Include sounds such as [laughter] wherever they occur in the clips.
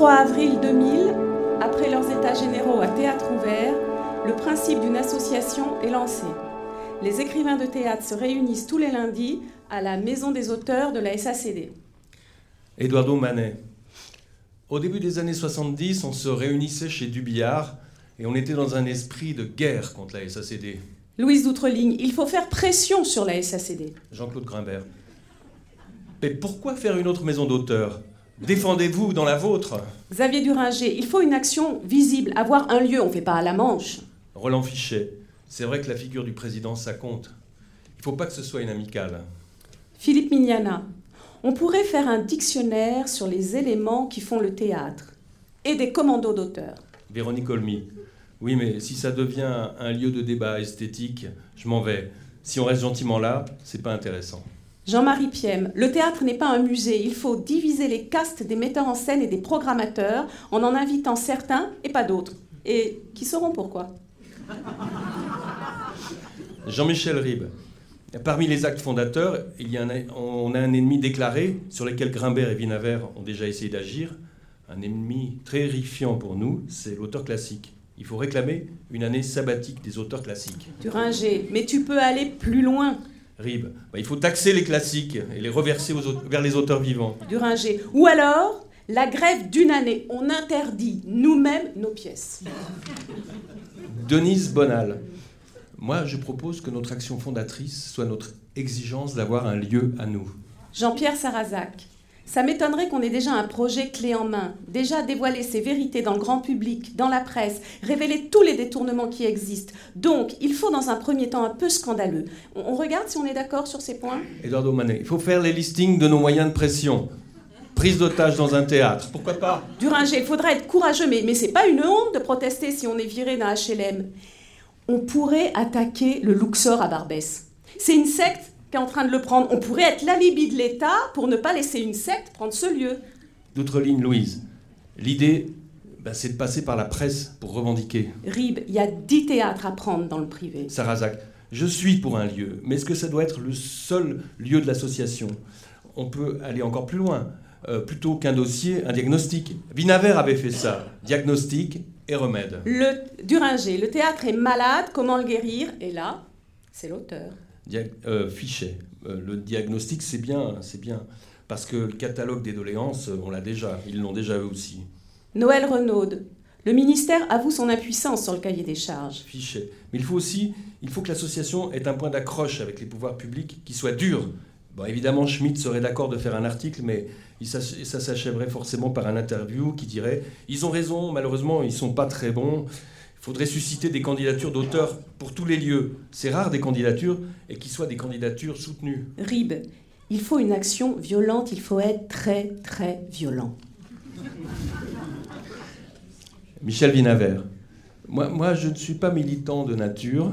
3 avril 2000, après leurs états généraux à théâtre ouvert, le principe d'une association est lancé. Les écrivains de théâtre se réunissent tous les lundis à la Maison des auteurs de la SACD. Eduardo Manet. Au début des années 70, on se réunissait chez Dubillard et on était dans un esprit de guerre contre la SACD. Louise d'Outreligne, il faut faire pression sur la SACD. Jean-Claude Grimbert. Mais pourquoi faire une autre maison d'auteurs Défendez-vous dans la vôtre. Xavier Duringer, il faut une action visible, avoir un lieu, on ne fait pas à la manche. Roland Fichet. C'est vrai que la figure du président, ça compte. Il ne faut pas que ce soit une amicale. Philippe Mignana, on pourrait faire un dictionnaire sur les éléments qui font le théâtre et des commandos d'auteurs. Véronique Olmy. Oui, mais si ça devient un lieu de débat esthétique, je m'en vais. Si on reste gentiment là, c'est pas intéressant. Jean-Marie Piem, le théâtre n'est pas un musée, il faut diviser les castes des metteurs en scène et des programmateurs en en invitant certains et pas d'autres. Et qui sauront pourquoi? [laughs] Jean-Michel Ribes. Parmi les actes fondateurs, il y a un, on a un ennemi déclaré sur lequel Grimbert et Vinaver ont déjà essayé d'agir. Un ennemi très terrifiant pour nous, c'est l'auteur classique. Il faut réclamer une année sabbatique des auteurs classiques. Duringer, mais tu peux aller plus loin. Rib, bah, il faut taxer les classiques et les reverser vers les auteurs vivants. Duringer. Ou alors, la grève d'une année. On interdit nous-mêmes nos pièces. Denise Bonal. Moi, je propose que notre action fondatrice soit notre exigence d'avoir un lieu à nous. Jean-Pierre Sarrazac. Ça m'étonnerait qu'on ait déjà un projet clé en main, déjà dévoilé ses vérités dans le grand public, dans la presse, révélé tous les détournements qui existent. Donc, il faut dans un premier temps un peu scandaleux. On, regarde si on est d'accord sur ces points? Eduardo Manet, il faut faire les listings de nos moyens de pression. Prise d'otage dans un théâtre, pourquoi pas? Duringer, il faudrait être courageux, mais, mais c'est pas une honte de protester si on est viré d'un HLM. On pourrait attaquer le Luxor à Barbès. C'est une secte qui est en train de le prendre. On pourrait être l'alibi de l'État pour ne pas laisser une secte prendre ce lieu. D'autres lignes, Louise. L'idée, ben, c'est de passer par la presse pour revendiquer. Rib, il y a dix théâtres à prendre dans le privé. Sarazak, je suis pour un lieu, mais est-ce que ça doit être le seul lieu de l'association? On peut aller encore plus loin. Euh, plutôt qu'un dossier, un diagnostic. Vinaver avait fait ça. Diagnostic et remède. Le Duringer, le théâtre est malade, comment le guérir? Et là, c'est l'auteur. Euh, fichet. Euh, le diagnostic, c'est bien, c'est bien. Parce que le catalogue des doléances, euh, on l'a déjà, ils l'ont déjà eu aussi. Noël Renaud, le ministère avoue son impuissance sur le cahier des charges. Fichet. Mais il faut aussi, il faut que l'association ait un point d'accroche avec les pouvoirs publics qui soit dur. Bon, évidemment, Schmitt serait d'accord de faire un article, mais ça s'achèverait forcément par un interview qui dirait Ils ont raison, malheureusement, ils ne sont pas très bons. Il faudrait susciter des candidatures d'auteurs pour tous les lieux. C'est rare des candidatures et qu'ils soient des candidatures soutenues. Rib, il faut une action violente, il faut être très très violent. Michel Vinaver. Moi, moi, je ne suis pas militant de nature.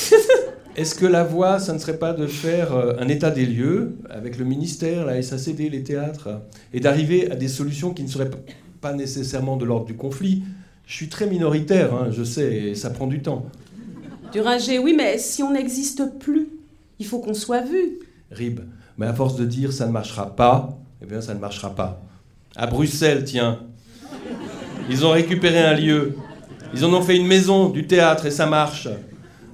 [laughs] Est-ce que la voie, ça ne serait pas de faire euh, un état des lieux avec le ministère, la SACD, les théâtres, et d'arriver à des solutions qui ne seraient pas nécessairement de l'ordre du conflit, je suis très minoritaire, hein, je sais, et ça prend du temps. Duringer, oui, mais si on n'existe plus, il faut qu'on soit vu. Rib, mais à force de dire ça ne marchera pas, eh bien ça ne marchera pas. À Bruxelles, tiens, ils ont récupéré un lieu, ils en ont fait une maison, du théâtre, et ça marche.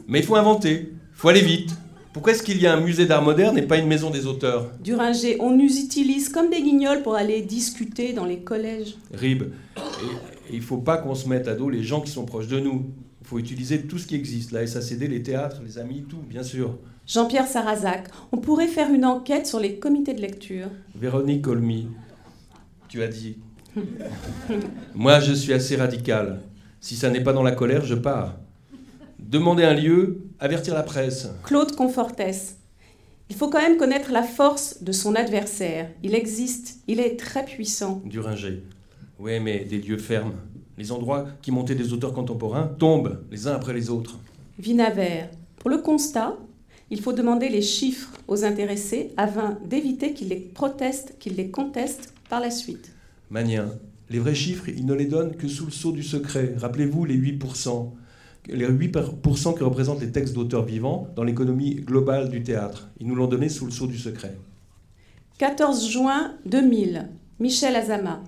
Mais il faut inventer, il faut aller vite. Pourquoi est-ce qu'il y a un musée d'art moderne et pas une maison des auteurs? Duringer, on nous utilise comme des guignols pour aller discuter dans les collèges. Rib, il ne faut pas qu'on se mette à dos les gens qui sont proches de nous. Il faut utiliser tout ce qui existe, la SACD, les théâtres, les amis, tout, bien sûr. Jean-Pierre Sarrazac, on pourrait faire une enquête sur les comités de lecture. Véronique Olmy, tu as dit. [laughs] Moi, je suis assez radical. Si ça n'est pas dans la colère, je pars. Demander un lieu, avertir la presse. Claude Confortès. Il faut quand même connaître la force de son adversaire. Il existe, il est très puissant. Duringer. Oui, mais des lieux fermes. Les endroits qui montaient des auteurs contemporains tombent les uns après les autres. Vinaver. Pour le constat, il faut demander les chiffres aux intéressés afin d'éviter qu'ils les protestent, qu'ils les contestent par la suite. Magnien. Les vrais chiffres, ils ne les donnent que sous le sceau du secret. Rappelez-vous les 8%. Les 8% que représentent les textes d'auteurs vivants dans l'économie globale du théâtre. Ils nous l'ont donné sous le sceau du secret. 14 juin 2000. Michel Azama.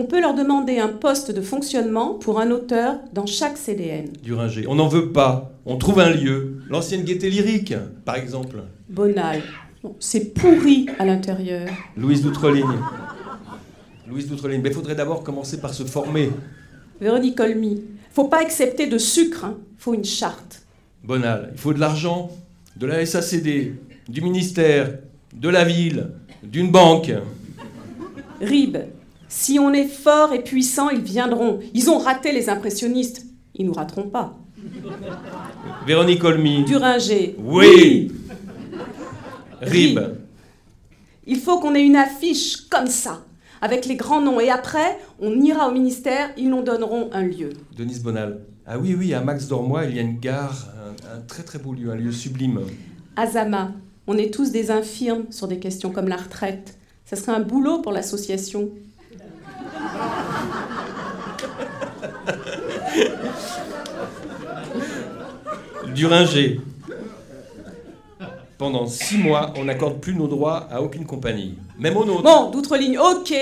On peut leur demander un poste de fonctionnement pour un auteur dans chaque CDN. Duringer. On n'en veut pas. On trouve un lieu. L'ancienne gaieté lyrique, par exemple. Bonal. Bon, C'est pourri à l'intérieur. Louise d'Outreligne. Louise d'Outreligne. Mais il faudrait d'abord commencer par se former. Véronique Olmy. Faut pas accepter de sucre, hein. faut une charte. Bonal. Il faut de l'argent, de la SACD, du ministère, de la ville, d'une banque. Rib. Si on est fort et puissant, ils viendront. Ils ont raté les impressionnistes. Ils nous rateront pas. Véronique Olmy. Duringer. Oui. Rib. Il faut qu'on ait une affiche comme ça, avec les grands noms. Et après, on ira au ministère, ils nous donneront un lieu. Denise Bonal. Ah oui, oui, à Max Dormois, il y a une gare, un, un très très beau lieu, un lieu sublime. Azama. On est tous des infirmes sur des questions comme la retraite. Ça serait un boulot pour l'association. Duringer. Pendant six mois, on n'accorde plus nos droits à aucune compagnie, même aux nôtres. Bon, d'outre-ligne, ok.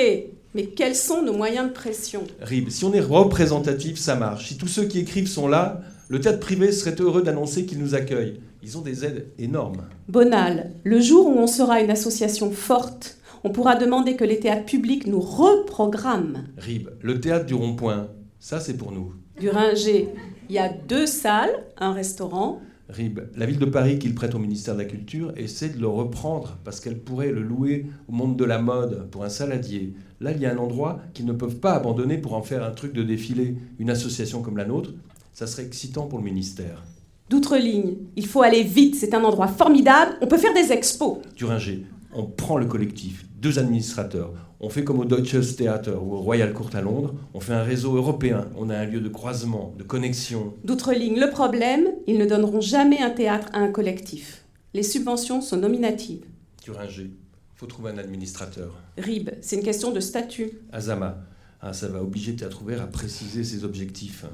Mais quels sont nos moyens de pression? Rib, si on est représentatif, ça marche. Si tous ceux qui écrivent sont là, le théâtre privé serait heureux d'annoncer qu'ils nous accueillent. Ils ont des aides énormes. Bonal, le jour où on sera une association forte, on pourra demander que les théâtres publics nous reprogramment. Rib, le théâtre du rond-point, ça c'est pour nous. Duringer, il y a deux salles, un restaurant. Rib, la ville de Paris qu'il prête au ministère de la Culture essaie de le reprendre parce qu'elle pourrait le louer au monde de la mode pour un saladier. Là, il y a un endroit qu'ils ne peuvent pas abandonner pour en faire un truc de défilé. Une association comme la nôtre, ça serait excitant pour le ministère. D'outre-ligne, il faut aller vite, c'est un endroit formidable, on peut faire des expos. Duringer, on prend le collectif, deux administrateurs. On fait comme au Deutsches Theater ou au Royal Court à Londres, on fait un réseau européen, on a un lieu de croisement, de connexion. D'outre-ligne, le problème, ils ne donneront jamais un théâtre à un collectif. Les subventions sont nominatives. Duringer, faut trouver un administrateur. Rib, c'est une question de statut. Azama, ah, ça va obliger Théâtre Ouvert à préciser ses objectifs.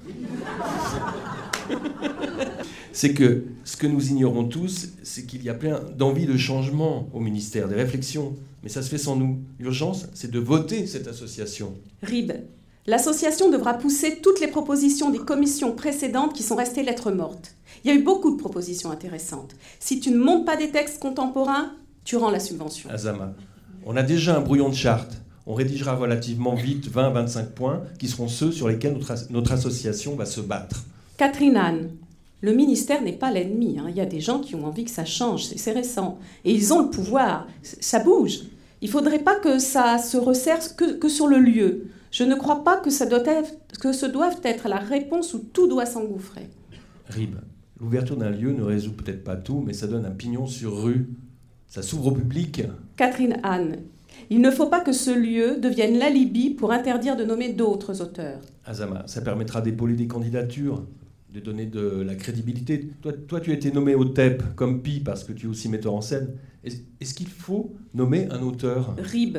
[laughs] c'est que ce que nous ignorons tous, c'est qu'il y a plein d'envies de changement au ministère, des réflexions. Mais ça se fait sans nous. L'urgence, c'est de voter cette association. Rib, l'association devra pousser toutes les propositions des commissions précédentes qui sont restées lettres mortes. Il y a eu beaucoup de propositions intéressantes. Si tu ne montes pas des textes contemporains, tu rends la subvention. Azama, on a déjà un brouillon de charte. On rédigera relativement vite 20-25 points qui seront ceux sur lesquels notre, as- notre association va se battre. Catherine Anne, le ministère n'est pas l'ennemi. hein. Il y a des gens qui ont envie que ça change, c'est récent. Et ils ont le pouvoir, ça bouge. Il ne faudrait pas que ça se resserre que, que sur le lieu. Je ne crois pas que, ça doit être, que ce doive être la réponse où tout doit s'engouffrer. Rib, l'ouverture d'un lieu ne résout peut-être pas tout, mais ça donne un pignon sur rue. Ça s'ouvre au public. Catherine Anne, il ne faut pas que ce lieu devienne l'alibi pour interdire de nommer d'autres auteurs. Azama, ça permettra d'épauler des candidatures, de donner de la crédibilité. Toi, toi tu as été nommé au TEP comme Pi parce que tu es aussi metteur en scène. Est- Est-ce qu'il faut nommer un auteur? Rib,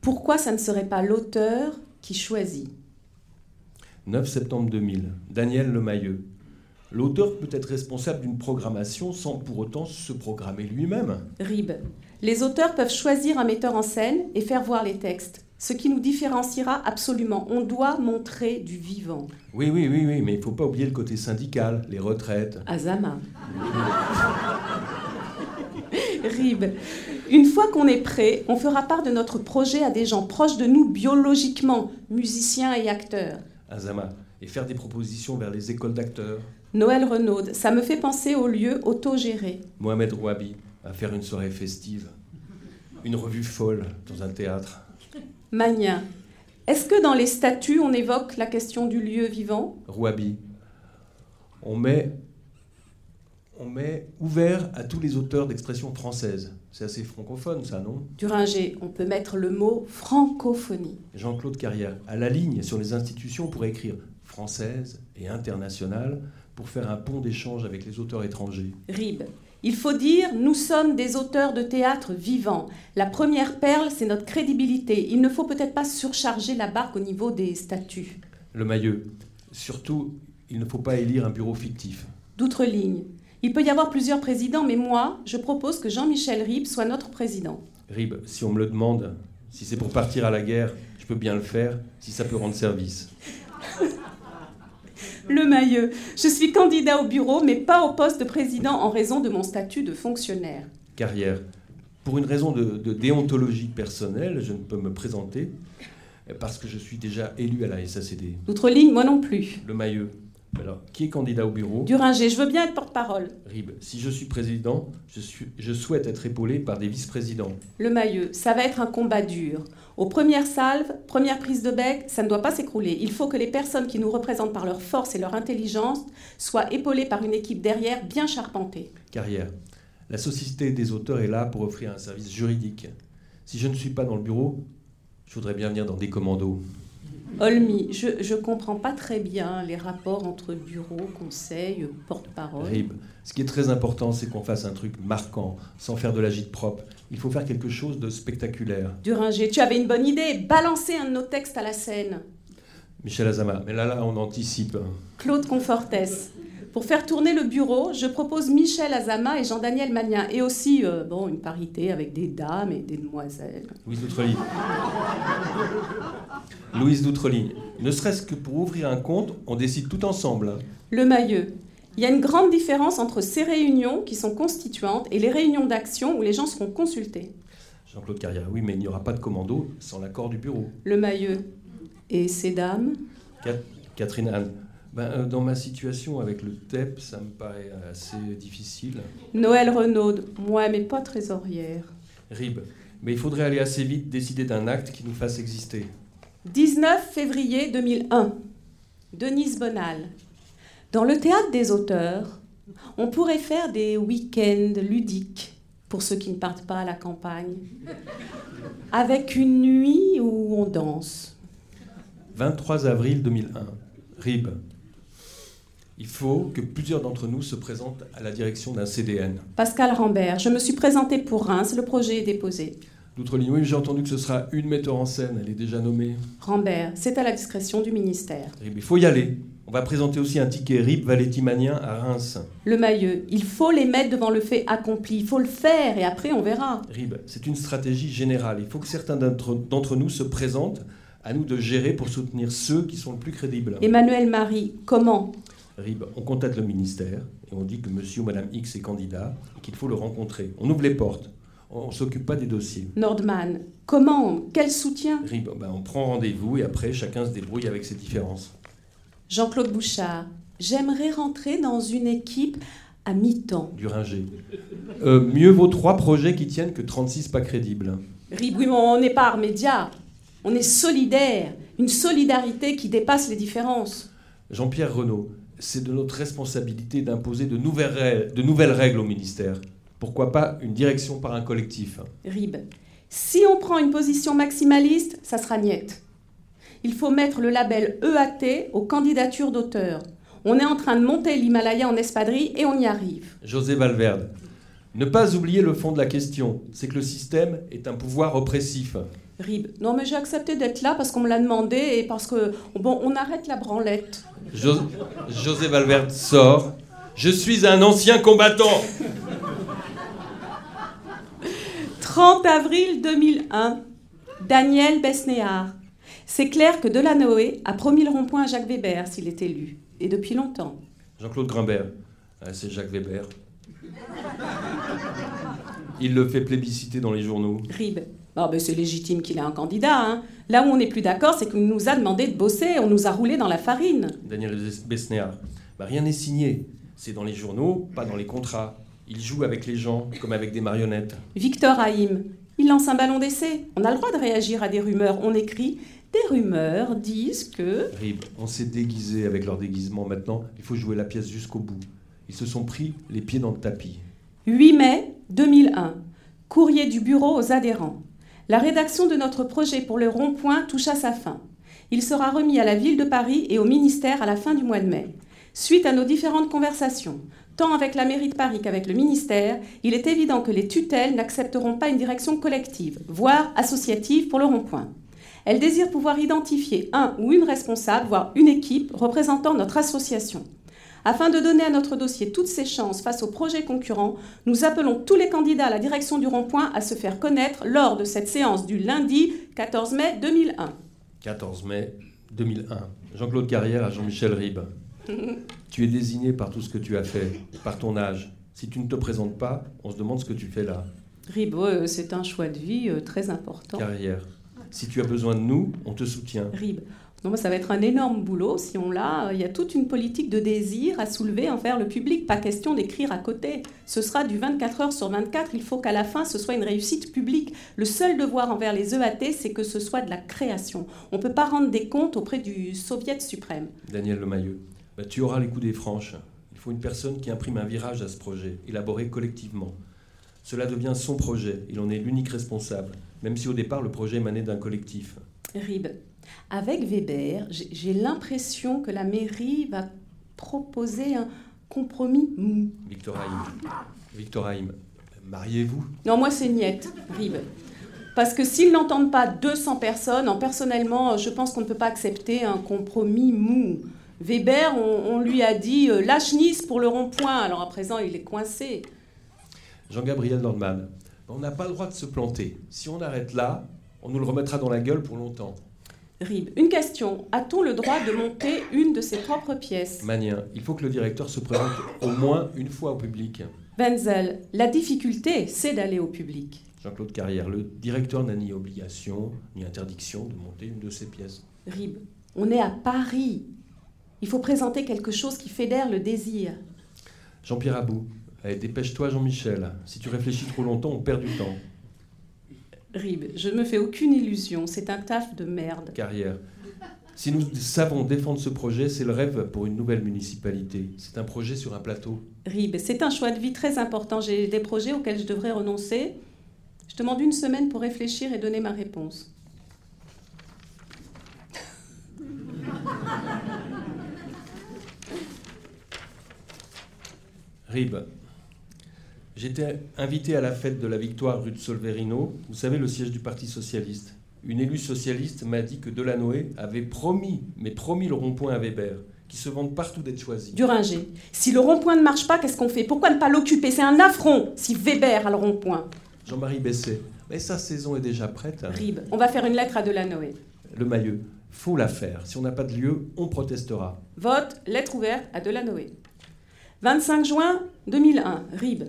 pourquoi ça ne serait pas l'auteur qui choisit? 9 septembre 2000, Daniel Lemayeux. L'auteur peut être responsable d'une programmation sans pour autant se programmer lui-même. Rib, les auteurs peuvent choisir un metteur en scène et faire voir les textes, ce qui nous différenciera absolument. On doit montrer du vivant. Oui, oui, oui, oui, mais il ne faut pas oublier le côté syndical, les retraites. Azama. Rib, une fois qu'on est prêt, on fera part de notre projet à des gens proches de nous biologiquement, musiciens et acteurs. Azama, et faire des propositions vers les écoles d'acteurs. Noël Renaud, ça me fait penser au lieu autogéré. Mohamed Rouabi, à faire une soirée festive. Une revue folle dans un théâtre. Magnin, est-ce que dans les statuts on évoque la question du lieu vivant? Rouabi. On met, on met ouvert à tous les auteurs d'expression française. C'est assez francophone, ça, non? Duringer, on peut mettre le mot francophonie. Jean-Claude Carrière. À la ligne, sur les institutions, on pourrait écrire française et internationale pour faire un pont d'échange avec les auteurs étrangers. Rib. Il faut dire, nous sommes des auteurs de théâtre vivants. La première perle, c'est notre crédibilité. Il ne faut peut-être pas surcharger la barque au niveau des statuts. Le Mailleux. Surtout, il ne faut pas élire un bureau fictif. D'outre-ligne. Il peut y avoir plusieurs présidents, mais moi, je propose que Jean-Michel Rib soit notre président. Rib, si on me le demande, Si c'est pour partir à la guerre, je peux bien le faire, si ça peut rendre service. Le Mailleux. Je suis candidat au bureau, mais pas au poste de président en raison de mon statut de fonctionnaire. Carrière. Pour une raison de, de déontologie personnelle, je ne peux me présenter parce que je suis déjà élu à la SACD. D'autres lignes, moi non plus. Le Mailleux. Alors, qui est candidat au bureau? Duringer, je veux bien être porte-parole. Rib, si je suis président, je, suis, je souhaite être épaulé par des vice-présidents. Le Mailleux, ça va être un combat dur. Aux premières salves, première prise de bec, ça ne doit pas s'écrouler. Il faut que les personnes qui nous représentent par leur force et leur intelligence soient épaulées par une équipe derrière bien charpentée. Carrière. La Société des auteurs est là pour offrir un service juridique. Si je ne suis pas dans le bureau, je voudrais bien venir dans des commandos. Olmi, je ne comprends pas très bien les rapports entre bureau, conseil, porte-parole. Rib, ce qui est très important, c'est qu'on fasse un truc marquant, sans faire de l'agite propre. Il faut faire quelque chose de spectaculaire. Duringer, tu avais une bonne idée, balancer un de nos textes à la scène. Michel Azama, mais là, là, on anticipe. Claude Confortes, pour faire tourner le bureau, je propose Michel Azama et Jean-Daniel Magnin, et aussi euh, bon, une parité avec des dames et des demoiselles. Louise Doutrelie. Louise Doutrelie. Ne serait-ce que pour ouvrir un compte, on décide tout ensemble. Le Mailleux. Il y a une grande différence entre ces réunions qui sont constituantes et les réunions d'action où les gens seront consultés. Jean-Claude Carrière, oui, mais il n'y aura pas de commando sans l'accord du bureau. Le Mailleux. Et ces dames? Cat- Catherine Anne. Ben, euh, dans ma situation avec le TEP, ça me paraît assez difficile. Noël Renaud. Moi, mais pas trésorière. Rib. Mais il faudrait aller assez vite décider d'un acte qui nous fasse exister. 19 février 2001. Denise Bonal. Dans le théâtre des auteurs, on pourrait faire des week-ends ludiques pour ceux qui ne partent pas à la campagne, avec une nuit où on danse. 23 avril 2001. Rib. Il faut que plusieurs d'entre nous se présentent à la direction d'un CDN. Pascal Rambert, je me suis présentée pour Reims, le projet est déposé. L'outre-ligne, oui, j'ai entendu que ce sera une metteur en scène, elle est déjà nommée. Rambert, c'est à la discrétion du ministère. Rib, il faut y aller. On va présenter aussi un ticket RIP Valetti Manien à Reims. Le Mailleux, il faut les mettre devant le fait accompli, il faut le faire et après on verra. RIB, c'est une stratégie générale. Il faut que certains d'entre d'entre nous se présentent. À nous de gérer pour soutenir ceux qui sont le plus crédibles. Emmanuel Marie, comment? RIB, on contacte le ministère et on dit que monsieur ou madame X est candidat et qu'il faut le rencontrer. On ouvre les portes. On ne s'occupe pas des dossiers. Nordman, comment Quel soutien? RIB, ben, on prend rendez-vous et après chacun se débrouille avec ses différences. Jean-Claude Bouchard, j'aimerais rentrer dans une équipe à mi-temps. Du ringer. Euh, mieux vaut trois projets qui tiennent que 36 pas crédibles. Rib, oui, mais on n'est pas art média. On est solidaire. Une solidarité qui dépasse les différences. Jean-Pierre Renaud, c'est de notre responsabilité d'imposer de nouvelles, règles, de nouvelles règles au ministère. Pourquoi pas une direction par un collectif Rib, si on prend une position maximaliste, ça sera niette. Il faut mettre le label EAT aux candidatures d'auteurs. On est en train de monter l'Himalaya en espadrille et on y arrive. José Valverde. Ne pas oublier le fond de la question, c'est que le système est un pouvoir oppressif. Rib, non mais j'ai accepté d'être là parce qu'on me l'a demandé et parce que bon, on arrête la branlette. Jo- José Valverde sort. Je suis un ancien combattant. 30 avril 2001, Daniel Besnéard. C'est clair que Delanoë a promis le rond-point à Jacques Weber s'il est élu, et depuis longtemps. Jean-Claude Grimbert. Ah, c'est Jacques Weber. Il le fait plébisciter dans les journaux. Rib, Ah ben c'est légitime qu'il ait un candidat. hein. Là où on n'est plus d'accord, c'est qu'il nous a demandé de bosser, on nous a roulé dans la farine. Daniel Besnéard. Bah, rien n'est signé. C'est dans les journaux, pas dans les contrats. Il joue avec les gens, comme avec des marionnettes. Victor Haïm, il lance un ballon d'essai. On a le droit de réagir à des rumeurs. On écrit Des rumeurs disent que. Rib, on s'est déguisé avec leur déguisement maintenant. Il faut jouer la pièce jusqu'au bout. Ils se sont pris les pieds dans le tapis. 8 mai 2001. Courrier du bureau aux adhérents. La rédaction de notre projet pour le rond-point touche à sa fin. Il sera remis à la ville de Paris et au ministère à la fin du mois de mai. Suite à nos différentes conversations, tant avec la mairie de Paris qu'avec le ministère, il est évident que les tutelles n'accepteront pas une direction collective, voire associative pour le rond-point. Elles désirent pouvoir identifier un ou une responsable, voire une équipe représentant notre association. Afin de donner à notre dossier toutes ses chances face aux projets concurrents, nous appelons tous les candidats à la direction du rond-point à se faire connaître lors de cette séance du lundi 14 mai 2001. 14 mai 2001. Jean-Claude Carrière à Jean-Michel Ribes. [laughs] tu es désigné par tout ce que tu as fait, par ton âge. Si tu ne te présentes pas, on se demande ce que tu fais là. Ribes, c'est un choix de vie euh, très important. Carrière. Si tu as besoin de nous, on te soutient. Ribes. Non, ça va être un énorme boulot si on l'a. Il y a toute une politique de désir à soulever envers le public. Pas question d'écrire à côté. Ce sera du 24 heures sur 24. Il faut qu'à la fin, ce soit une réussite publique. Le seul devoir envers les EAT, c'est que ce soit de la création. On ne peut pas rendre des comptes auprès du Soviet suprême. Daniel Lemailleux, bah, tu auras les coups des franches. Il faut une personne qui imprime un virage à ce projet, élaboré collectivement. Cela devient son projet. Il en est l'unique responsable, même si au départ le projet émanait d'un collectif. Rib, avec Weber, j'ai l'impression que la mairie va proposer un compromis mou. Victor Haim, Victor Haim mariez-vous? Non, moi c'est Niette, Rib. Parce que s'ils n'entendent pas 200 personnes, en personnellement, je pense qu'on ne peut pas accepter un compromis mou. Weber, on, lui a dit euh, lâche Nice pour le rond-point. Alors à présent, il est coincé. Jean-Gabriel Nordman, on n'a pas le droit de se planter. Si on arrête là, on nous le remettra dans la gueule pour longtemps. Rib, une question. A-t-on le droit de monter une de ses propres pièces? Manien, il faut que le directeur se présente au moins une fois au public. Wenzel, la difficulté, c'est d'aller au public. Jean-Claude Carrière, le directeur n'a ni obligation ni interdiction de monter une de ses pièces. Rib, on est à Paris. Il faut présenter quelque chose qui fédère le désir. Jean-Pierre Abou, allez, dépêche-toi Jean-Michel. Si tu réfléchis trop longtemps, on perd du temps. Rib, je ne me fais aucune illusion, c'est un taf de merde. Carrière. Si nous savons défendre ce projet, c'est le rêve pour une nouvelle municipalité. C'est un projet sur un plateau. Rib, c'est un choix de vie très important. J'ai des projets auxquels je devrais renoncer. Je demande une semaine pour réfléchir et donner ma réponse. Rib, j'étais invité à la fête de la victoire rue de Solverino, vous savez, le siège du Parti Socialiste. Une élue socialiste m'a dit que Delanoë avait promis, mais promis le rond-point à Weber, qui se vante partout d'être choisi. Duringer, si le rond-point ne marche pas, qu'est-ce qu'on fait? Pourquoi ne pas l'occuper? C'est un affront si Weber a le rond-point. Jean-Marie Besset, mais sa saison est déjà prête. Rib, on va faire une lettre à Delanoë. Le Mailleux, faut la faire. Si on n'a pas de lieu, on protestera. Vote, lettre ouverte à Delanoë. 25 juin 2001, RIB.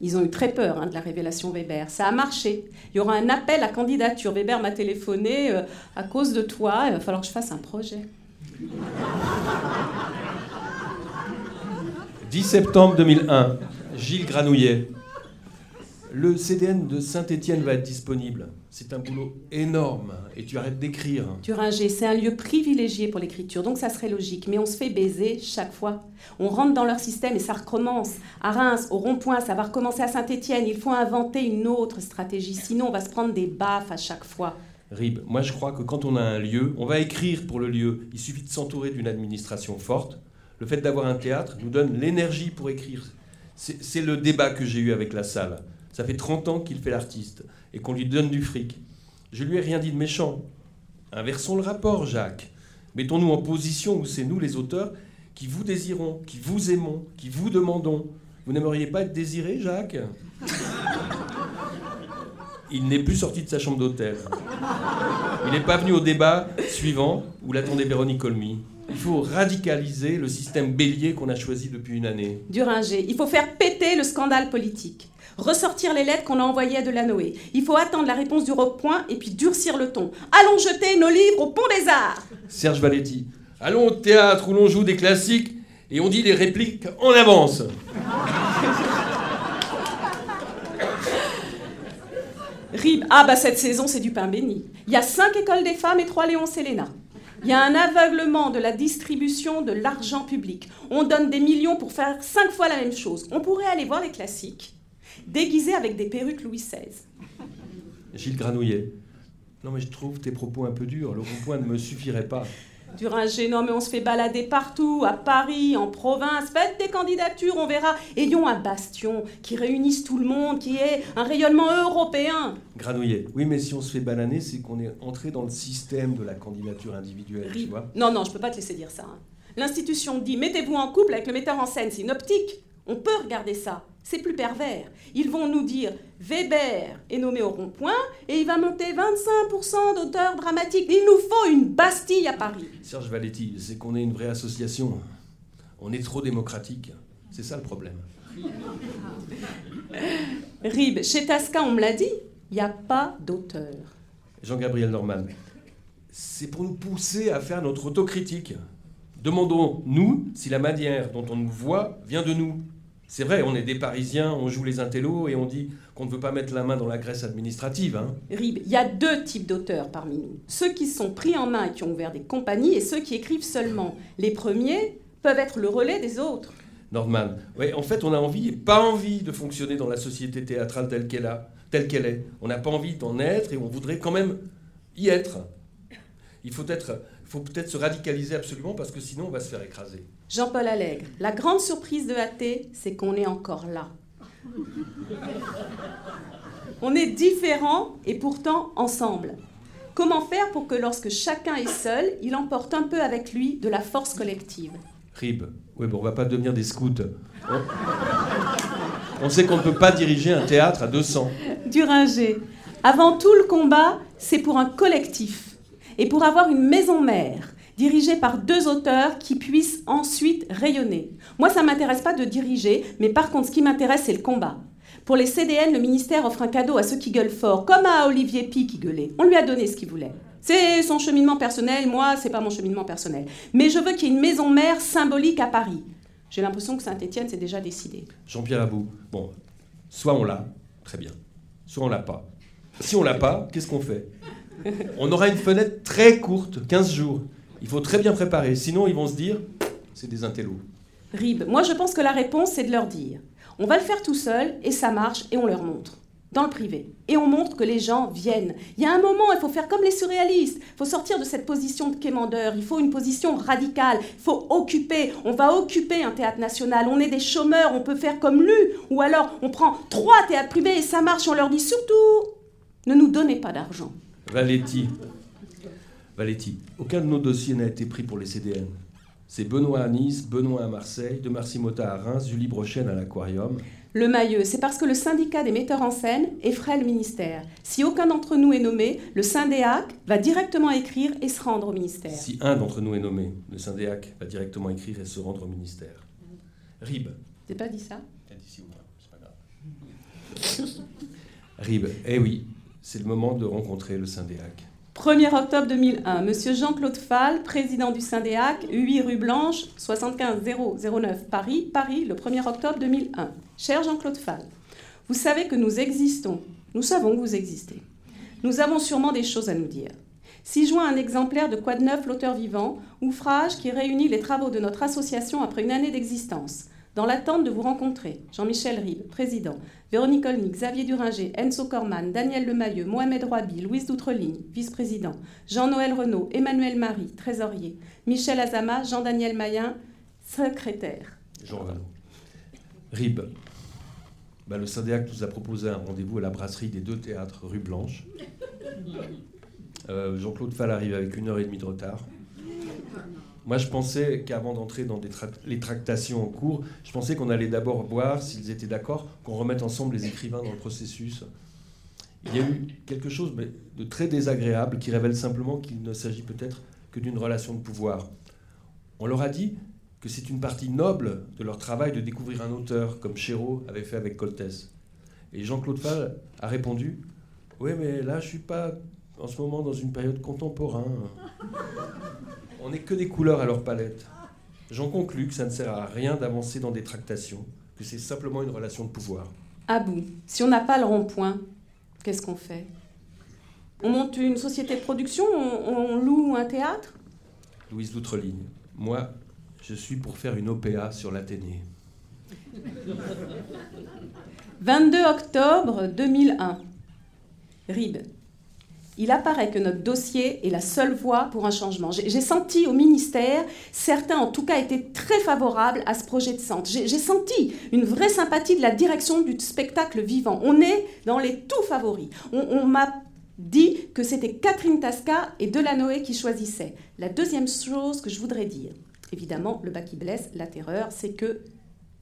Ils ont eu très peur hein, de la révélation Weber. Ça a marché. Il y aura un appel à candidature. Weber m'a téléphoné euh, à cause de toi. Il va falloir que je fasse un projet. 10 septembre 2001, Gilles Granouillet. Le CDN de Saint-Étienne va être disponible. C'est un boulot énorme et tu arrêtes d'écrire. Thuringer, c'est un lieu privilégié pour l'écriture, donc ça serait logique. Mais on se fait baiser chaque fois. On rentre dans leur système et ça recommence. À Reims, au rond-point, ça va recommencer à Saint-Étienne. Il faut inventer une autre stratégie, sinon on va se prendre des baffes à chaque fois. Rib, moi je crois que quand on a un lieu, on va écrire pour le lieu. Il suffit de s'entourer d'une administration forte. Le fait d'avoir un théâtre nous donne l'énergie pour écrire. C'est le débat que j'ai eu avec la salle. Ça fait 30 ans qu'il fait l'artiste et qu'on lui donne du fric. Je lui ai rien dit de méchant. Inversons le rapport, Jacques. Mettons-nous en position où c'est nous, les auteurs, qui vous désirons, qui vous aimons, qui vous demandons. Vous n'aimeriez pas être désiré, Jacques? Il n'est plus sorti de sa chambre d'hôtel. Il n'est pas venu au débat suivant où l'attendait Véronique Colmy. Il faut radicaliser le système bélier qu'on a choisi depuis une année. Duringer, il faut faire péter le scandale politique ressortir les lettres qu'on a envoyées à Delanoë. Il faut attendre la réponse du point et puis durcir le ton. Allons jeter nos livres au pont des arts. Serge Valetti. Allons au théâtre où l'on joue des classiques et on dit les répliques en avance. Rib, ah bah cette saison c'est du pain béni. Il y a cinq écoles des femmes et trois Léon Séléna. Il y a un aveuglement de la distribution de l'argent public. On donne des millions pour faire cinq fois la même chose. On pourrait aller voir les classiques déguisé avec des perruques Louis XVI. Gilles Granouillet. Non, mais je trouve tes propos un peu durs. Le rond-point ne me suffirait pas. Duringer, non, mais on se fait balader partout, à Paris, en province. Faites des candidatures, on verra. Ayons un bastion qui réunisse tout le monde, qui ait un rayonnement européen. Granouillet. Oui, mais si on se fait balader, c'est qu'on est entré dans le système de la candidature individuelle, tu vois. Non, non, je peux pas te laisser dire ça. Hein. L'institution dit mettez-vous en couple avec le metteur en scène, c'est une optique. On peut regarder ça. C'est plus pervers. Ils vont nous dire Weber est nommé au rond-point et il va monter 25% d'auteurs dramatiques. Il nous faut une Bastille à Paris. Serge Valetti, c'est qu'on est une vraie association. On est trop démocratique. C'est ça le problème. [laughs] Rib, chez Tasca, on me l'a dit, il n'y a pas d'auteur. Jean-Gabriel Norman, c'est pour nous pousser à faire notre autocritique. Demandons-nous si la manière dont on nous voit vient de nous. C'est vrai, on est des Parisiens, on joue les intellos et on dit qu'on ne veut pas mettre la main dans la graisse administrative. Hein. Rib, il y a deux types d'auteurs parmi nous. Ceux qui sont pris en main et qui ont ouvert des compagnies et ceux qui écrivent seulement. Les premiers peuvent être le relais des autres. Nordman, oui, en fait, on a envie et pas envie de fonctionner dans la société théâtrale telle qu'elle a, telle qu'elle est. On n'a pas envie d'en être et on voudrait quand même y être. Il faut être il faut peut-être se radicaliser absolument parce que sinon on va se faire écraser. Jean-Paul Allègre, la grande surprise de AT, c'est qu'on est encore là. on est différents et pourtant ensemble. Comment faire pour que lorsque chacun est seul, il emporte un peu avec lui de la force collective? Rib, oui, bon, on va pas devenir des scouts. Hein. on sait qu'on ne peut pas diriger un théâtre à 200. Duringer, avant tout le combat, c'est pour un collectif et pour avoir une maison mère dirigée par deux auteurs qui puissent ensuite rayonner. Moi, ça ne m'intéresse pas de diriger, mais par contre, ce qui m'intéresse, c'est le combat. Pour les CDN, le ministère offre un cadeau à ceux qui gueulent fort, comme à Olivier Pi qui gueulait. On lui a donné ce qu'il voulait. C'est son cheminement personnel, moi, c'est pas mon cheminement personnel. Mais je veux qu'il y ait une maison mère symbolique à Paris. J'ai l'impression que Saint-Étienne s'est déjà décidé. Jean-Pierre Abou, bon, soit on l'a, très bien, soit on l'a pas. Si on l'a pas, qu'est-ce qu'on fait? On aura une fenêtre très courte, 15 jours. Il faut très bien préparer, sinon ils vont se dire, c'est des intellos. Rib, moi je pense que la réponse c'est de leur dire, on va le faire tout seul et ça marche et on leur montre dans le privé. Et on montre que les gens viennent. Il y a un moment, il faut faire comme les surréalistes. Il faut sortir de cette position de quémandeur. Il faut une position radicale. Il faut occuper. On va occuper un théâtre national. On est des chômeurs. On peut faire comme lui. Ou alors, on prend trois théâtres privés et ça marche. On leur dit surtout, ne nous donnez pas d'argent. Valetti. Valetti. Aucun de nos dossiers n'a été pris pour les CDN. C'est Benoît à Nice, Benoît à Marseille, de Marcy Mota à Reims, Julie Brochen à l'Aquarium. Le Mailleux, c'est parce que le syndicat des metteurs en scène effraie le ministère. Si aucun d'entre nous est nommé, le syndéac va directement écrire et se rendre au ministère. Si un d'entre nous est nommé, le syndéac va directement écrire et se rendre au ministère. Rib. J'ai pas dit ça? Dit c'est pas grave. Rib, eh oui, c'est le moment de rencontrer le Syndéac. 1er octobre 2001, Monsieur Jean-Claude Fall, président du Syndéac, 8 rue Blanche, 75 009 Paris, Paris, le 1er octobre 2001. Cher Jean-Claude Fall, vous savez que nous existons. Nous savons que vous existez. Nous avons sûrement des choses à nous dire. Si joint un exemplaire de Quoi de neuf, l'auteur vivant, ouvrage qui réunit les travaux de notre association après une année d'existence. Dans l'attente de vous rencontrer, Jean-Michel Ribes, président, Véronique Olny, Xavier Duringer, Enzo Corman, Daniel Lemailleux, Mohamed Roabi, Louise Doutreligne, vice-président, Jean-Noël Renaud, Emmanuel Marie, trésorier, Michel Azama, Jean-Daniel Mayen, secrétaire. Jean Renaud. Rib, bah, le syndicat nous a proposé un rendez-vous à la brasserie des deux théâtres rue Blanche. Euh, Jean-Claude Fall arrive avec une heure et demie de retard. Moi, je pensais qu'avant d'entrer dans les tractations en cours, je pensais qu'on allait d'abord voir s'ils étaient d'accord, qu'on remette ensemble les écrivains dans le processus. Il y a eu quelque chose de très désagréable qui révèle simplement qu'il ne s'agit peut-être que d'une relation de pouvoir. On leur a dit que c'est une partie noble de leur travail de découvrir un auteur, comme Chéreau avait fait avec Coltès. Et Jean-Claude Fall a répondu Oui, mais là, je suis pas en ce moment dans une période contemporaine. On n'est que des couleurs à leur palette. J'en conclus que ça ne sert à rien d'avancer dans des tractations, que c'est simplement une relation de pouvoir. À bout. Si on n'a pas le rond-point, qu'est-ce qu'on fait? On monte une société de production on, loue un théâtre? Louise Doutreline, moi, je suis pour faire une OPA sur l'Athénée. [laughs] 22 octobre 2001. Ribes il apparaît que notre dossier est la seule voie pour un changement. J'ai senti au ministère, certains en tout cas étaient très favorables à ce projet de centre. J'ai senti une vraie sympathie de la direction du spectacle vivant. On est dans les tout favoris. On, m'a dit que c'était Catherine Tasca et Delanoë qui choisissaient. La deuxième chose que je voudrais dire, Évidemment, le bas qui blesse, la terreur, c'est que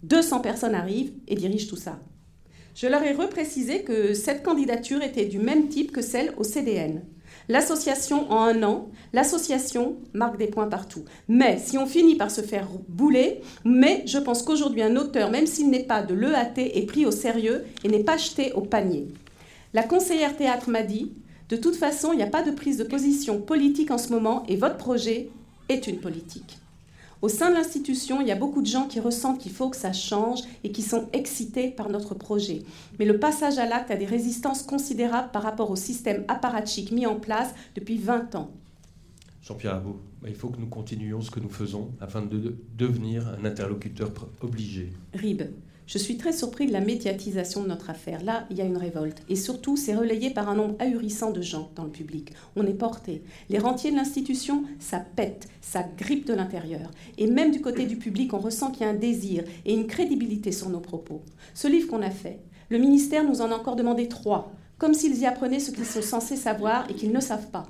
200 personnes arrivent et dirigent tout ça. Je leur ai reprécisé que cette candidature était du même type que celle au CDN. L'association en un an, l'association marque des points partout. Mais si on finit par se faire bouler, mais je pense qu'aujourd'hui un auteur, même s'il n'est pas de l'EAT, est pris au sérieux et n'est pas jeté au panier. La conseillère théâtre m'a dit, de toute façon, il n'y a pas de prise de position politique en ce moment et votre projet est une politique. Au sein de l'institution, il y a beaucoup de gens qui ressentent qu'il faut que ça change et qui sont excités par notre projet. Mais le passage à l'acte a des résistances considérables par rapport au système apparatchik mis en place depuis 20 ans. Jean-Pierre Abou, bah, il faut que nous continuions ce que nous faisons afin de devenir un interlocuteur obligé. Rib, je suis très surpris de la médiatisation de notre affaire. Là, il y a une révolte. Et surtout, c'est relayé par un nombre ahurissant de gens dans le public. On est porté. Les rentiers de l'institution, ça pète, ça grippe de l'intérieur. Et même du côté du public, on ressent qu'il y a un désir et une crédibilité sur nos propos. Ce livre qu'on a fait, le ministère nous en a encore demandé trois, comme s'ils y apprenaient ce qu'ils sont censés savoir et qu'ils ne savent pas.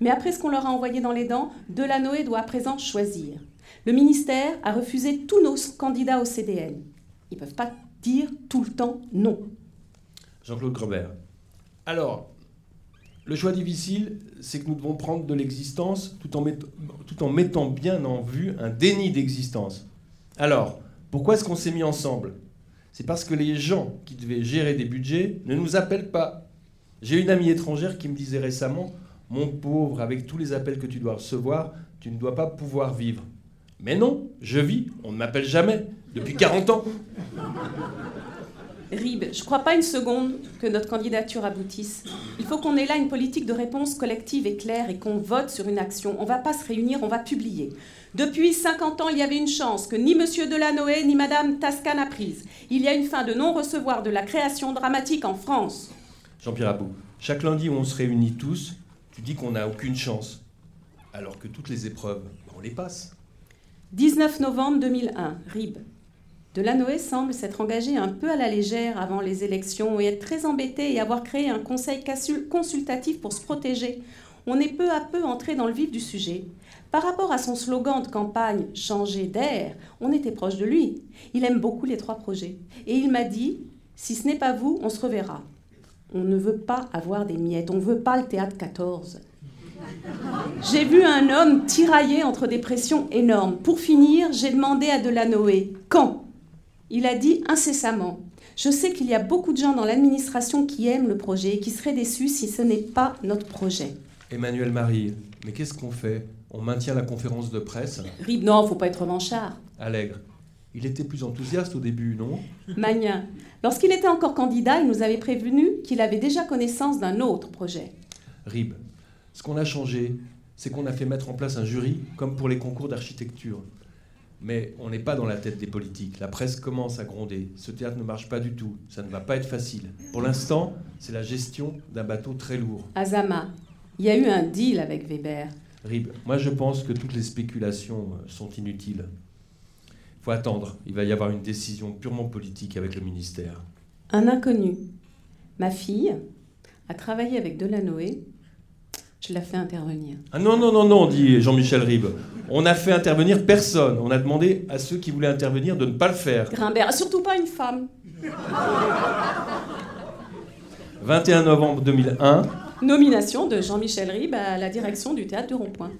Mais après ce qu'on leur a envoyé dans les dents, Delanoë doit à présent choisir. Le ministère a refusé tous nos candidats au CDN. Ils ne peuvent pas dire tout le temps non. Jean-Claude Grobert. Alors, le choix difficile, c'est que nous devons prendre de l'existence tout, en mettant bien en vue un déni d'existence. Alors, pourquoi est-ce qu'on s'est mis ensemble? C'est parce que les gens qui devaient gérer des budgets ne nous appellent pas. J'ai une amie étrangère qui me disait récemment, mon pauvre, avec tous les appels que tu dois recevoir, tu ne dois pas pouvoir vivre. Mais non, je vis, on ne m'appelle jamais depuis 40 ans. Rib, je ne crois pas une seconde que notre candidature aboutisse. Il faut qu'on ait là une politique de réponse collective et claire et qu'on vote sur une action. On ne va pas se réunir, on va publier. Depuis 50 ans, il y avait une chance que ni M. Delanoë ni Mme Tasca n'a prise. Il y a une fin de non-recevoir de la création dramatique en France. Jean-Pierre Abou, chaque lundi où on se réunit tous, tu dis qu'on n'a aucune chance. Alors que toutes les épreuves, on les passe. 19 novembre 2001, RIB. Delanoë semble s'être engagé un peu à la légère avant les élections et être très embêté et avoir créé un conseil consultatif pour se protéger. On est peu à peu entré dans le vif du sujet. Par rapport à son slogan de campagne Changer d'air, on était proche de lui. Il aime beaucoup les trois projets. Et il m'a dit Si ce n'est pas vous, on se reverra. On ne veut pas avoir des miettes, on ne veut pas le théâtre 14. J'ai vu un homme tiraillé entre des pressions énormes. Pour finir, j'ai demandé à Delanoë Quand? Il a dit incessamment Je sais qu'il y a beaucoup de gens dans l'administration qui aiment le projet et qui seraient déçus si ce n'est pas notre projet. Emmanuel Marie, mais qu'est-ce qu'on fait? On maintient la conférence de presse? Rib, non, faut pas être revanchard. Allègre. Il était plus enthousiaste au début, non? Magnin. Lorsqu'il était encore candidat, il nous avait prévenu qu'il avait déjà connaissance d'un autre projet. Rib, ce qu'on a changé, c'est qu'on a fait mettre en place un jury comme pour les concours d'architecture. Mais on n'est pas dans la tête des politiques. La presse commence à gronder. Ce théâtre ne marche pas du tout. Ça ne va pas être facile. Pour l'instant, c'est la gestion d'un bateau très lourd. Azama, il y a eu un deal avec Weber. Rib, moi je pense que toutes les spéculations euh, sont inutiles. Il faut attendre. Il va y avoir une décision purement politique avec le ministère. Un inconnu. Ma fille a travaillé avec Delanoë je l'ai fait intervenir. Ah non, non, non, non, dit Jean-Michel Ribes. On n'a fait intervenir personne. On a demandé à ceux qui voulaient intervenir de ne pas le faire. Grimbert, surtout pas une femme. 21 novembre 2001. Nomination de Jean-Michel Ribes à la direction du théâtre de Rond-Point.